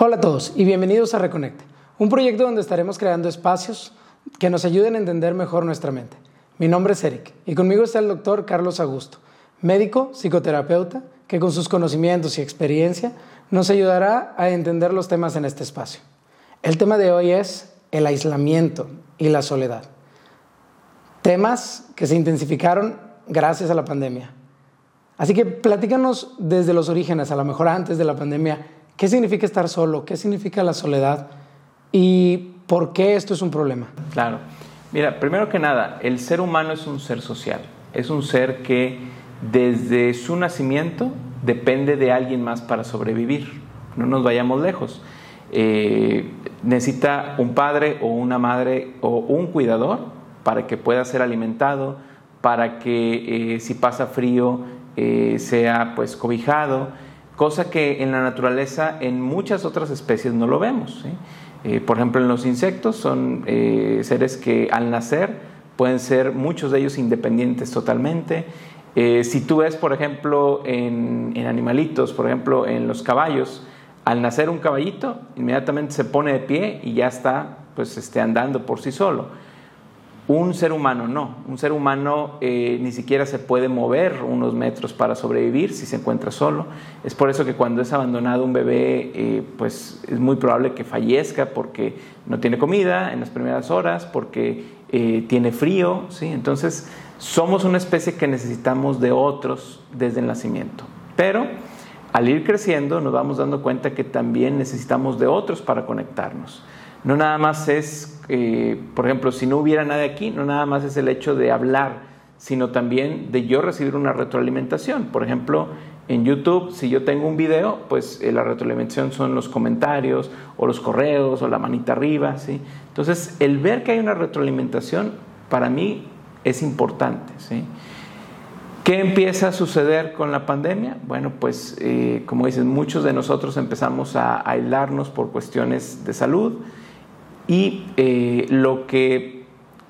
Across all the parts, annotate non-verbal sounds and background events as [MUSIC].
Hola a todos y bienvenidos a Reconecte, un proyecto donde estaremos creando espacios que nos ayuden a entender mejor nuestra mente. Mi nombre es Eric y conmigo está el doctor Carlos Augusto, médico, psicoterapeuta, que con sus conocimientos y experiencia nos ayudará a entender los temas en este espacio. El tema de hoy es el aislamiento y la soledad. Temas que se intensificaron gracias a la pandemia. Así que platícanos desde los orígenes, a lo mejor antes de la pandemia, qué significa estar solo, qué significa la soledad y por qué esto es un problema. Claro. Mira, primero que nada, el ser humano es un ser social. Es un ser que desde su nacimiento depende de alguien más para sobrevivir. No nos vayamos lejos. Eh, necesita un padre o una madre o un cuidador para que pueda ser alimentado, para que eh, si pasa frío eh, sea pues cobijado, cosa que en la naturaleza en muchas otras especies no lo vemos. por ejemplo, en los insectos son seres que al nacer pueden ser muchos de ellos independientes totalmente. si tú ves, por ejemplo, en, animalitos, por ejemplo, en los caballos, al nacer un caballito, inmediatamente se pone de pie y ya está pues esté andando por sí solo. Un ser humano no, un ser humano eh, ni siquiera se puede mover unos metros para sobrevivir si se encuentra solo. Es por eso que cuando es abandonado un bebé, eh, pues es muy probable que fallezca porque no tiene comida en las primeras horas, porque eh, tiene frío, ¿sí? Entonces somos una especie que necesitamos de otros desde el nacimiento. Pero al ir creciendo nos vamos dando cuenta que también necesitamos de otros para conectarnos. No nada más es, eh, por ejemplo, si no hubiera nadie aquí, no nada más es el hecho de hablar, sino también de yo recibir una retroalimentación. Por ejemplo, en YouTube, si yo tengo un video, pues eh, la retroalimentación son los comentarios o los correos o la manita arriba, ¿sí? Entonces, el ver que hay una retroalimentación para mí es importante, ¿sí? ¿Qué empieza a suceder con la pandemia? Bueno, pues eh, como dicen, muchos de nosotros empezamos a aislarnos por cuestiones de salud y eh, lo que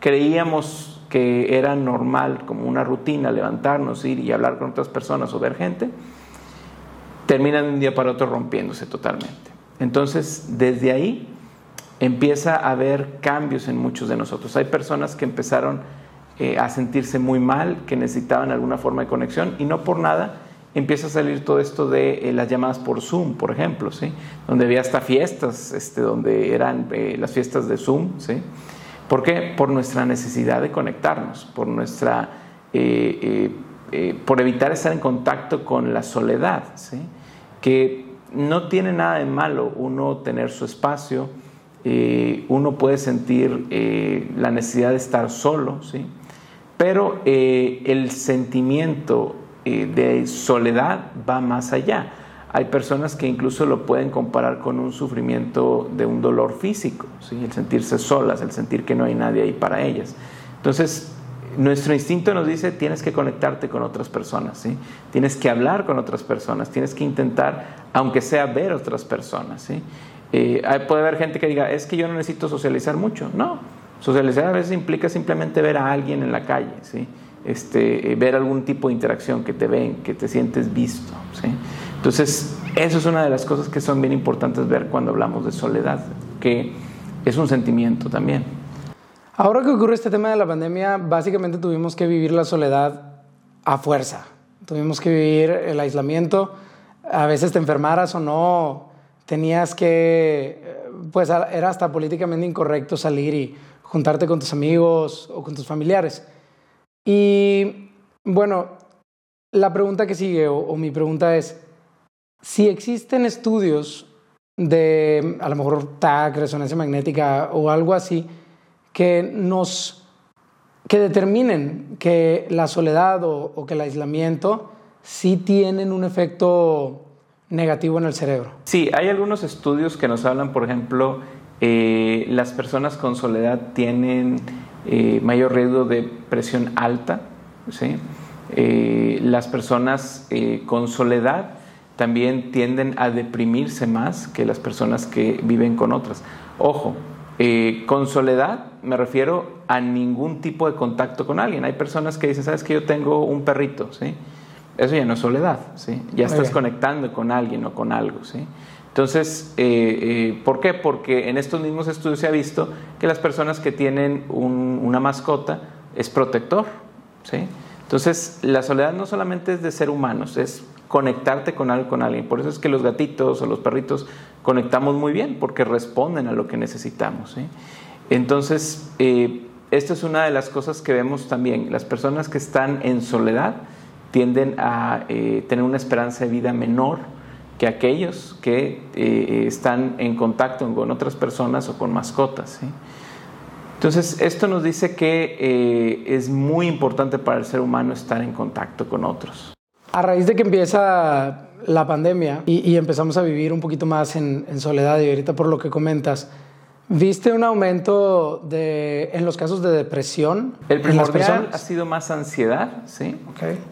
creíamos que era normal, como una rutina, levantarnos, ir y hablar con otras personas o ver gente, termina de un día para otro rompiéndose totalmente. Entonces, desde ahí empieza a haber cambios en muchos de nosotros. Hay personas que empezaron eh, a sentirse muy mal, que necesitaban alguna forma de conexión y no por nada empieza a salir todo esto de eh, las llamadas por Zoom, por ejemplo, ¿sí? donde había hasta fiestas, este, donde eran eh, las fiestas de Zoom. ¿sí? ¿Por qué? Por nuestra necesidad de conectarnos, por, nuestra, por evitar estar en contacto con la soledad, ¿sí? que no tiene nada de malo uno tener su espacio, uno puede sentir la necesidad de estar solo, ¿sí? Pero eh, el sentimiento eh, de soledad va más allá. Hay personas que incluso lo pueden comparar con un sufrimiento de un dolor físico, ¿sí? el sentirse solas, el sentir que no hay nadie ahí para ellas. Entonces, nuestro instinto nos dice tienes que conectarte con otras personas, ¿sí? tienes que hablar con otras personas, tienes que intentar, aunque sea ver otras personas. ¿sí? Eh, puede haber gente que diga, es que yo no necesito socializar mucho. No, Socializar a veces implica simplemente ver a alguien en la calle, ¿sí? Este, eh, ver algún tipo de interacción, que te ven, que te sientes visto. Entonces, eso es una de las cosas que son bien importantes ver cuando hablamos de soledad, que es un sentimiento también. Ahora que ocurre este tema de la pandemia, básicamente tuvimos que vivir la soledad a fuerza. Tuvimos que vivir el aislamiento. A veces te enfermaras o no, tenías que, eh, pues era hasta políticamente incorrecto salir y juntarte con tus amigos o con tus familiares. Y bueno, la pregunta que sigue o, mi pregunta es, si existen estudios de a lo mejor TAC, resonancia magnética o algo así, que nos que determinen que la soledad o, que el aislamiento sí tienen un efecto negativo en el cerebro. Sí, hay algunos estudios que nos hablan, por ejemplo, eh, las personas con soledad tienen eh, mayor riesgo de presión alta. ¿sí? Eh, las personas con soledad también tienden a deprimirse más que las personas que viven con otras. Ojo, con soledad me refiero a ningún tipo de contacto con alguien. Hay personas que dicen, sabes que yo tengo un perrito, ¿sí? Eso ya no es soledad, ¿sí? Ya estás conectando con alguien o con algo, ¿sí? Entonces, ¿por qué? Porque en estos mismos estudios se ha visto que las personas que tienen una mascota es protector. ¿sí? Entonces, la soledad no solamente es de ser humanos, es conectarte con algo, con alguien. Por eso es que los gatitos o los perritos conectamos muy bien, porque responden a lo que necesitamos. Entonces, eh, esta es una de las cosas que vemos también. Las personas que están en soledad tienden a eh, tener una esperanza de vida menor que aquellos que eh, están en contacto con otras personas o con mascotas. Entonces, esto nos dice que eh, es muy importante para el ser humano estar en contacto con otros. A raíz de que empieza la pandemia y, empezamos a vivir un poquito más en, en soledad y ahorita por lo que comentas, ¿Viste un aumento de, en los casos de depresión? El primordial ha sido más ansiedad, sí.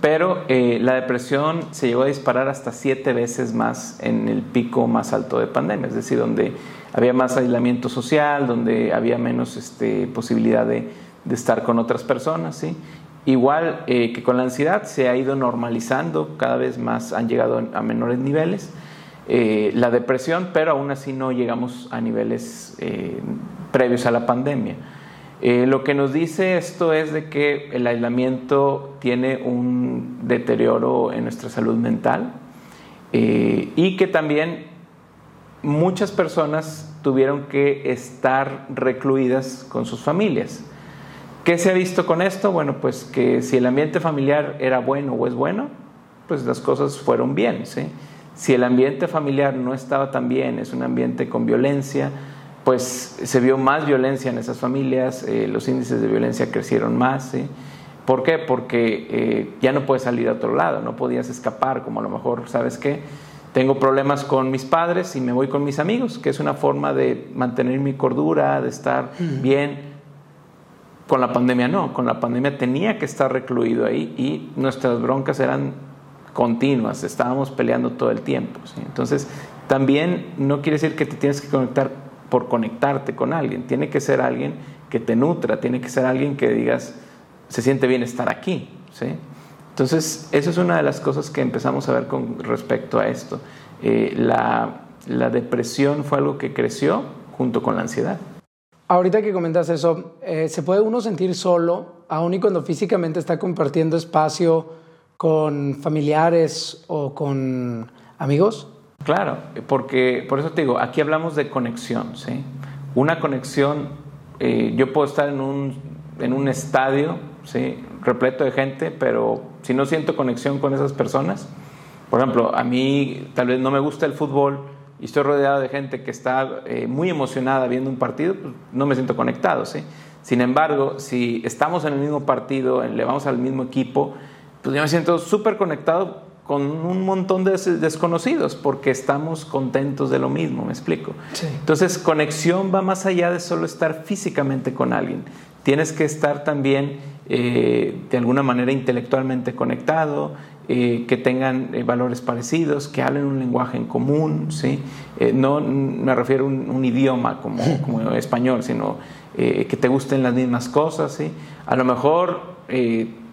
Pero eh, la depresión se llegó a disparar hasta siete veces más en el pico más alto de pandemia, es decir, donde había más aislamiento social, donde había menos este, posibilidad de, de, estar con otras personas, sí. Igual eh, que con la ansiedad se ha ido normalizando, cada vez más han llegado a menores niveles. Eh, la depresión, pero aún así no llegamos a niveles eh, previos a la pandemia. Eh, lo que nos dice esto es de que el aislamiento tiene un deterioro en nuestra salud mental y que también muchas personas tuvieron que estar recluidas con sus familias. ¿Qué se ha visto con esto? Bueno, pues que si el ambiente familiar era bueno o es bueno, pues las cosas fueron bien, ¿sí? Si el ambiente familiar no estaba tan bien, es un ambiente con violencia, pues se vio más violencia en esas familias, eh, los índices de violencia crecieron más. ¿Por qué? Porque eh, ya no puedes salir a otro lado, no podías escapar, como a lo mejor, ¿sabes qué? Tengo problemas con mis padres y me voy con mis amigos, que es una forma de mantener mi cordura, de estar bien. Con la pandemia no, con la pandemia tenía que estar recluido ahí y nuestras broncas eran continuas, estábamos peleando todo el tiempo. Entonces, también no quiere decir que te tienes que conectar por conectarte con alguien, tiene que ser alguien que te nutra, tiene que ser alguien que digas, se siente bien estar aquí. ¿sí? Entonces, eso es una de las cosas que empezamos a ver con respecto a esto. Eh, la, depresión fue algo que creció junto con la ansiedad. Ahorita que comentas eso, eh, ¿se puede uno sentir solo, aun y cuando físicamente está compartiendo espacio con familiares o con amigos? Claro, porque por eso te digo, aquí hablamos de conexión, ¿sí? Una conexión, eh, yo puedo estar en un, en un estadio, ¿sí? Repleto de gente, pero si no siento conexión con esas personas, por ejemplo, a mí tal vez no me gusta el fútbol y estoy rodeado de gente que está eh, muy emocionada viendo un partido, pues no me siento conectado, ¿sí? Sin embargo, si estamos en el mismo partido, le vamos al mismo equipo, pues yo me siento súper conectado con un montón de desconocidos porque estamos contentos de lo mismo, me explico. Entonces, conexión va más allá de solo estar físicamente con alguien. Tienes que estar también eh, de alguna manera intelectualmente conectado, eh, que tengan eh, valores parecidos, que hablen un lenguaje en común, ¿sí? no me refiero a un, idioma como, [LAUGHS] como, español, sino que te gusten las mismas cosas. ¿sí? A lo mejor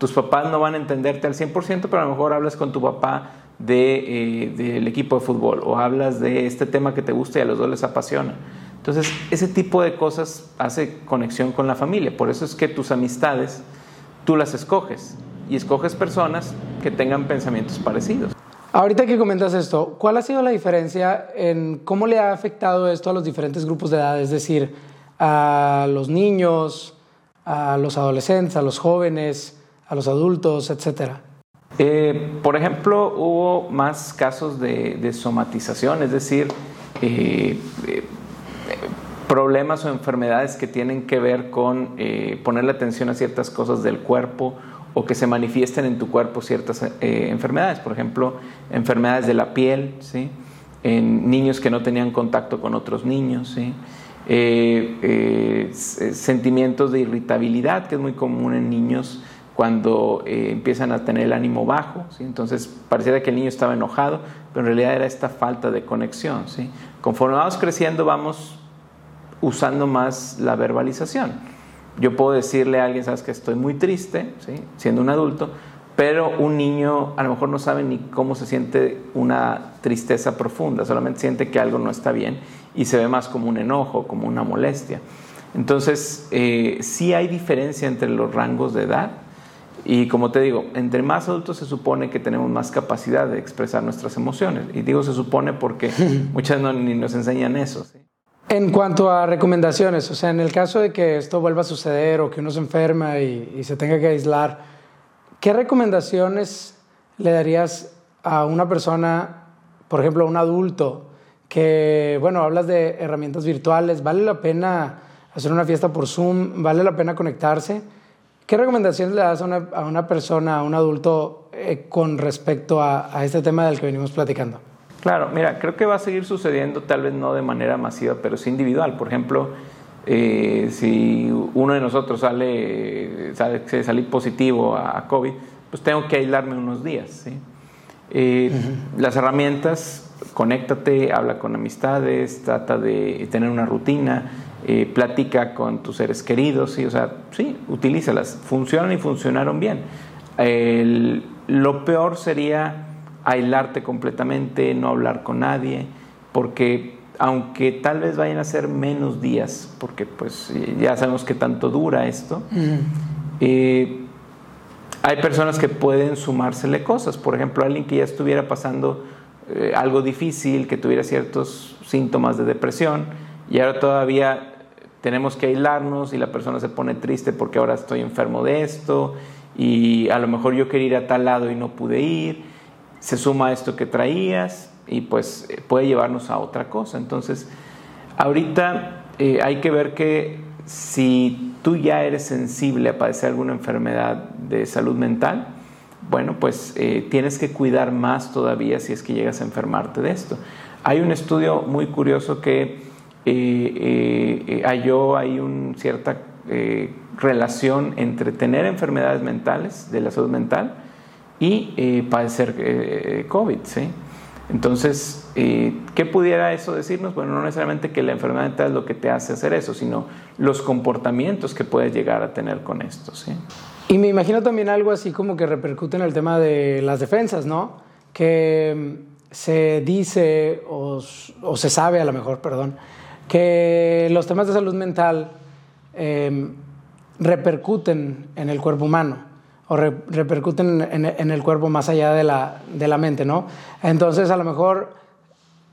tus papás no van a entenderte al 100%, pero a lo mejor hablas con tu papá de, eh, del equipo de fútbol o hablas de este tema que te gusta y a los dos les apasiona. Entonces, ese tipo de cosas hace conexión con la familia. Por eso es que tus amistades, tú las escoges y escoges personas que tengan pensamientos parecidos. Ahorita que comentas esto, ¿cuál ha sido la diferencia en cómo le ha afectado esto a los diferentes grupos de edad? Es decir, a los niños, a los adolescentes, a los jóvenes, a los adultos, etcétera? Eh, por ejemplo, hubo más casos de, somatización, es decir, eh, eh, problemas o enfermedades que tienen que ver con ponerle atención a ciertas cosas del cuerpo o que se manifiesten en tu cuerpo ciertas enfermedades, por ejemplo, enfermedades de la piel, ¿sí? en niños que no tenían contacto con otros niños, ¿sí? sentimientos de irritabilidad, que es muy común en niños cuando eh, empiezan a tener el ánimo bajo, ¿sí? entonces pareciera que el niño estaba enojado, pero en realidad era esta falta de conexión. ¿sí? Conforme vamos creciendo vamos usando más la verbalización. Yo puedo decirle a alguien, sabes que estoy muy triste, ¿sí? siendo un adulto, pero un niño a lo mejor no sabe ni cómo se siente una tristeza profunda, solamente siente que algo no está bien y se ve más como un enojo, como una molestia. Entonces, eh, sí hay diferencia entre los rangos de edad y como te digo, entre más adultos se supone que tenemos más capacidad de expresar nuestras emociones. Y digo se supone porque [LAUGHS] muchas no, ni nos enseñan eso. En cuanto a recomendaciones, o sea, en el caso de que esto vuelva a suceder o que uno se enferma y, y se tenga que aislar, ¿qué recomendaciones le darías a una persona, por ejemplo, a un adulto, que, bueno, hablas de herramientas virtuales, vale la pena hacer una fiesta por Zoom, vale la pena conectarse? ¿Qué recomendaciones le das a una, persona, a un adulto, eh, con respecto a, este tema del que venimos platicando? Claro, mira, creo que va a seguir sucediendo, tal vez no de manera masiva, pero sí individual. Por ejemplo, eh, si uno de nosotros sale, sale salir positivo a COVID, pues tengo que aislarme unos días. Eh, las herramientas, conéctate, habla con amistades, trata de tener una rutina, eh, platica con tus seres queridos, ¿sí? o sea, sí, utilízalas, funcionan y funcionaron bien. lo peor sería aislarte completamente, no hablar con nadie, porque aunque tal vez vayan a ser menos días, porque pues ya sabemos que tanto dura esto, eh, hay personas que pueden sumársele cosas, por ejemplo, alguien que ya estuviera pasando eh, algo difícil, que tuviera ciertos síntomas de depresión, y ahora todavía tenemos que aislarnos y la persona se pone triste porque ahora estoy enfermo de esto y a lo mejor yo quería ir a tal lado y no pude ir, se suma esto que traías y pues puede llevarnos a otra cosa. Entonces, ahorita eh, hay que ver que si tú ya eres sensible a padecer alguna enfermedad de salud mental, bueno, pues eh, tienes que cuidar más todavía si es que llegas a enfermarte de esto. Hay un estudio muy curioso que eh, eh, halló ahí una cierta eh, relación entre tener enfermedades mentales, de la salud mental, y padecer COVID. ¿sí? Entonces, ¿qué pudiera eso decirnos? Bueno, no necesariamente que la enfermedad mental es lo que te hace hacer eso, sino los comportamientos que puedes llegar a tener con esto. ¿sí? Y me imagino también algo así como que repercute en el tema de las defensas, ¿no? Que mm, se dice o se sabe a lo mejor, perdón, que los temas de salud mental em, repercuten en el cuerpo humano o repercuten en, el cuerpo más allá de la, de la mente, ¿no? Entonces, a lo mejor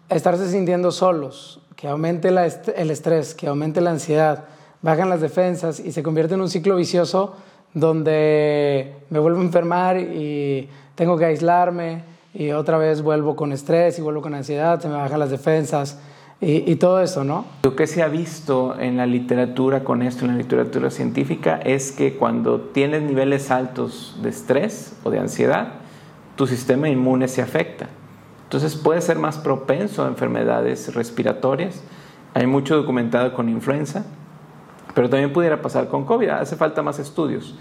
estarse sintiendo solos, que aumente el estrés, que aumente la ansiedad, bajan las defensas y se convierte en un ciclo vicioso donde me vuelvo a enfermar y tengo que aislarme y otra vez vuelvo con estrés y vuelvo con ansiedad, se me bajan las defensas y, todo eso, ¿no? Lo que se ha visto en la literatura con esto, en la literatura científica, es que cuando tienes niveles altos de estrés o de ansiedad, tu sistema inmune se afecta. Entonces puede ser más propenso a enfermedades respiratorias. Hay mucho documentado con influenza, pero también pudiera pasar con COVID. Hace falta más estudios.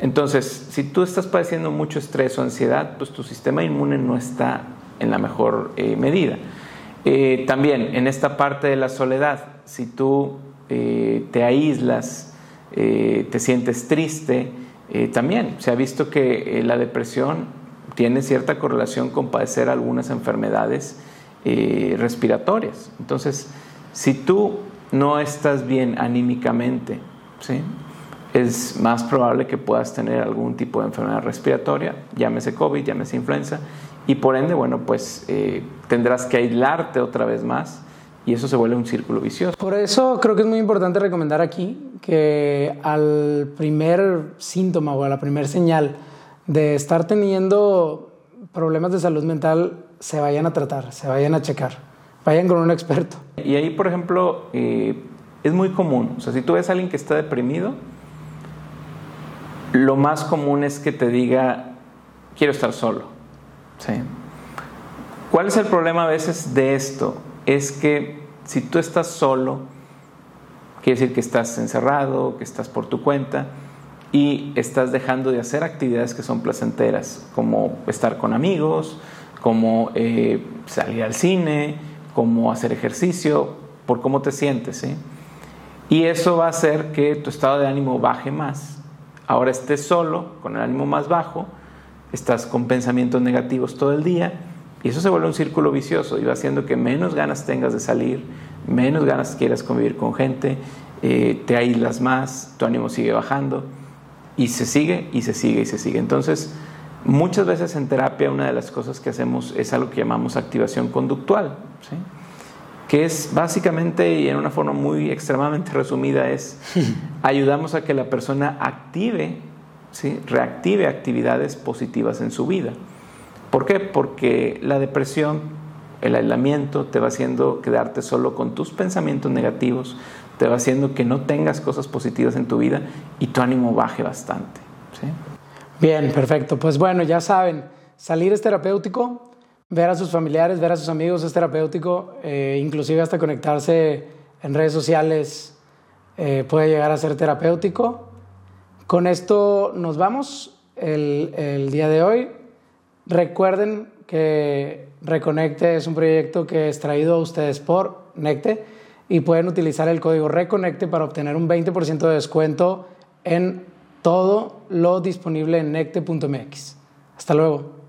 Entonces, si tú estás padeciendo mucho estrés o ansiedad, pues tu sistema inmune no está en la mejor eh, medida. Eh, también en esta parte de la soledad, si tú eh, te aíslas, eh, te sientes triste, también se ha visto que la depresión tiene cierta correlación con padecer algunas enfermedades respiratorias. Entonces, si tú no estás bien anímicamente, ¿sí? es más probable que puedas tener algún tipo de enfermedad respiratoria, llámese COVID, llámese influenza, y por ende, bueno, pues tendrás que aislarte otra vez más y eso se vuelve un círculo vicioso. Por eso creo que es muy importante recomendar aquí que al primer síntoma o a la primera señal de estar teniendo problemas de salud mental, se vayan a tratar, se vayan a checar, vayan con un experto. Y ahí, por ejemplo, eh, es muy común, o sea, si tú ves a alguien que está deprimido, lo más común es que te diga, quiero estar solo Sí. ¿Cuál es el problema a veces de esto? Es que si tú estás solo, quiere decir que estás encerrado, que estás por tu cuenta y estás dejando de hacer actividades que son placenteras, como estar con amigos, como eh, salir al cine, como hacer ejercicio, por cómo te sientes. ¿sí? Y eso va a hacer que tu estado de ánimo baje más. Ahora estés solo, con el ánimo más bajo, estás con pensamientos negativos todo el día y eso se vuelve un círculo vicioso y va haciendo que menos ganas tengas de salir, menos ganas quieras convivir con gente, eh, te aíslas más, tu ánimo sigue bajando y se sigue y se sigue y se sigue. Entonces, muchas veces en terapia una de las cosas que hacemos es algo que llamamos activación conductual, que es básicamente y en una forma muy extremadamente resumida es [LAUGHS] ayudamos a que la persona active, ¿sí? reactive actividades positivas en su vida. ¿Por qué? Porque la depresión, el aislamiento te va haciendo quedarte solo con tus pensamientos negativos, te va haciendo que no tengas cosas positivas en tu vida y tu ánimo baje bastante. Bien, perfecto. Pues bueno, ya saben, salir es terapéutico, ver a sus familiares, ver a sus amigos es terapéutico, eh, inclusive hasta conectarse en redes sociales eh, puede llegar a ser terapéutico. Con esto nos vamos el día de hoy. Recuerden que Reconecte es un proyecto que es traído a ustedes por Necte y pueden utilizar el código Reconecte para obtener un 20% de descuento en todo lo disponible en necte.mx. Hasta luego.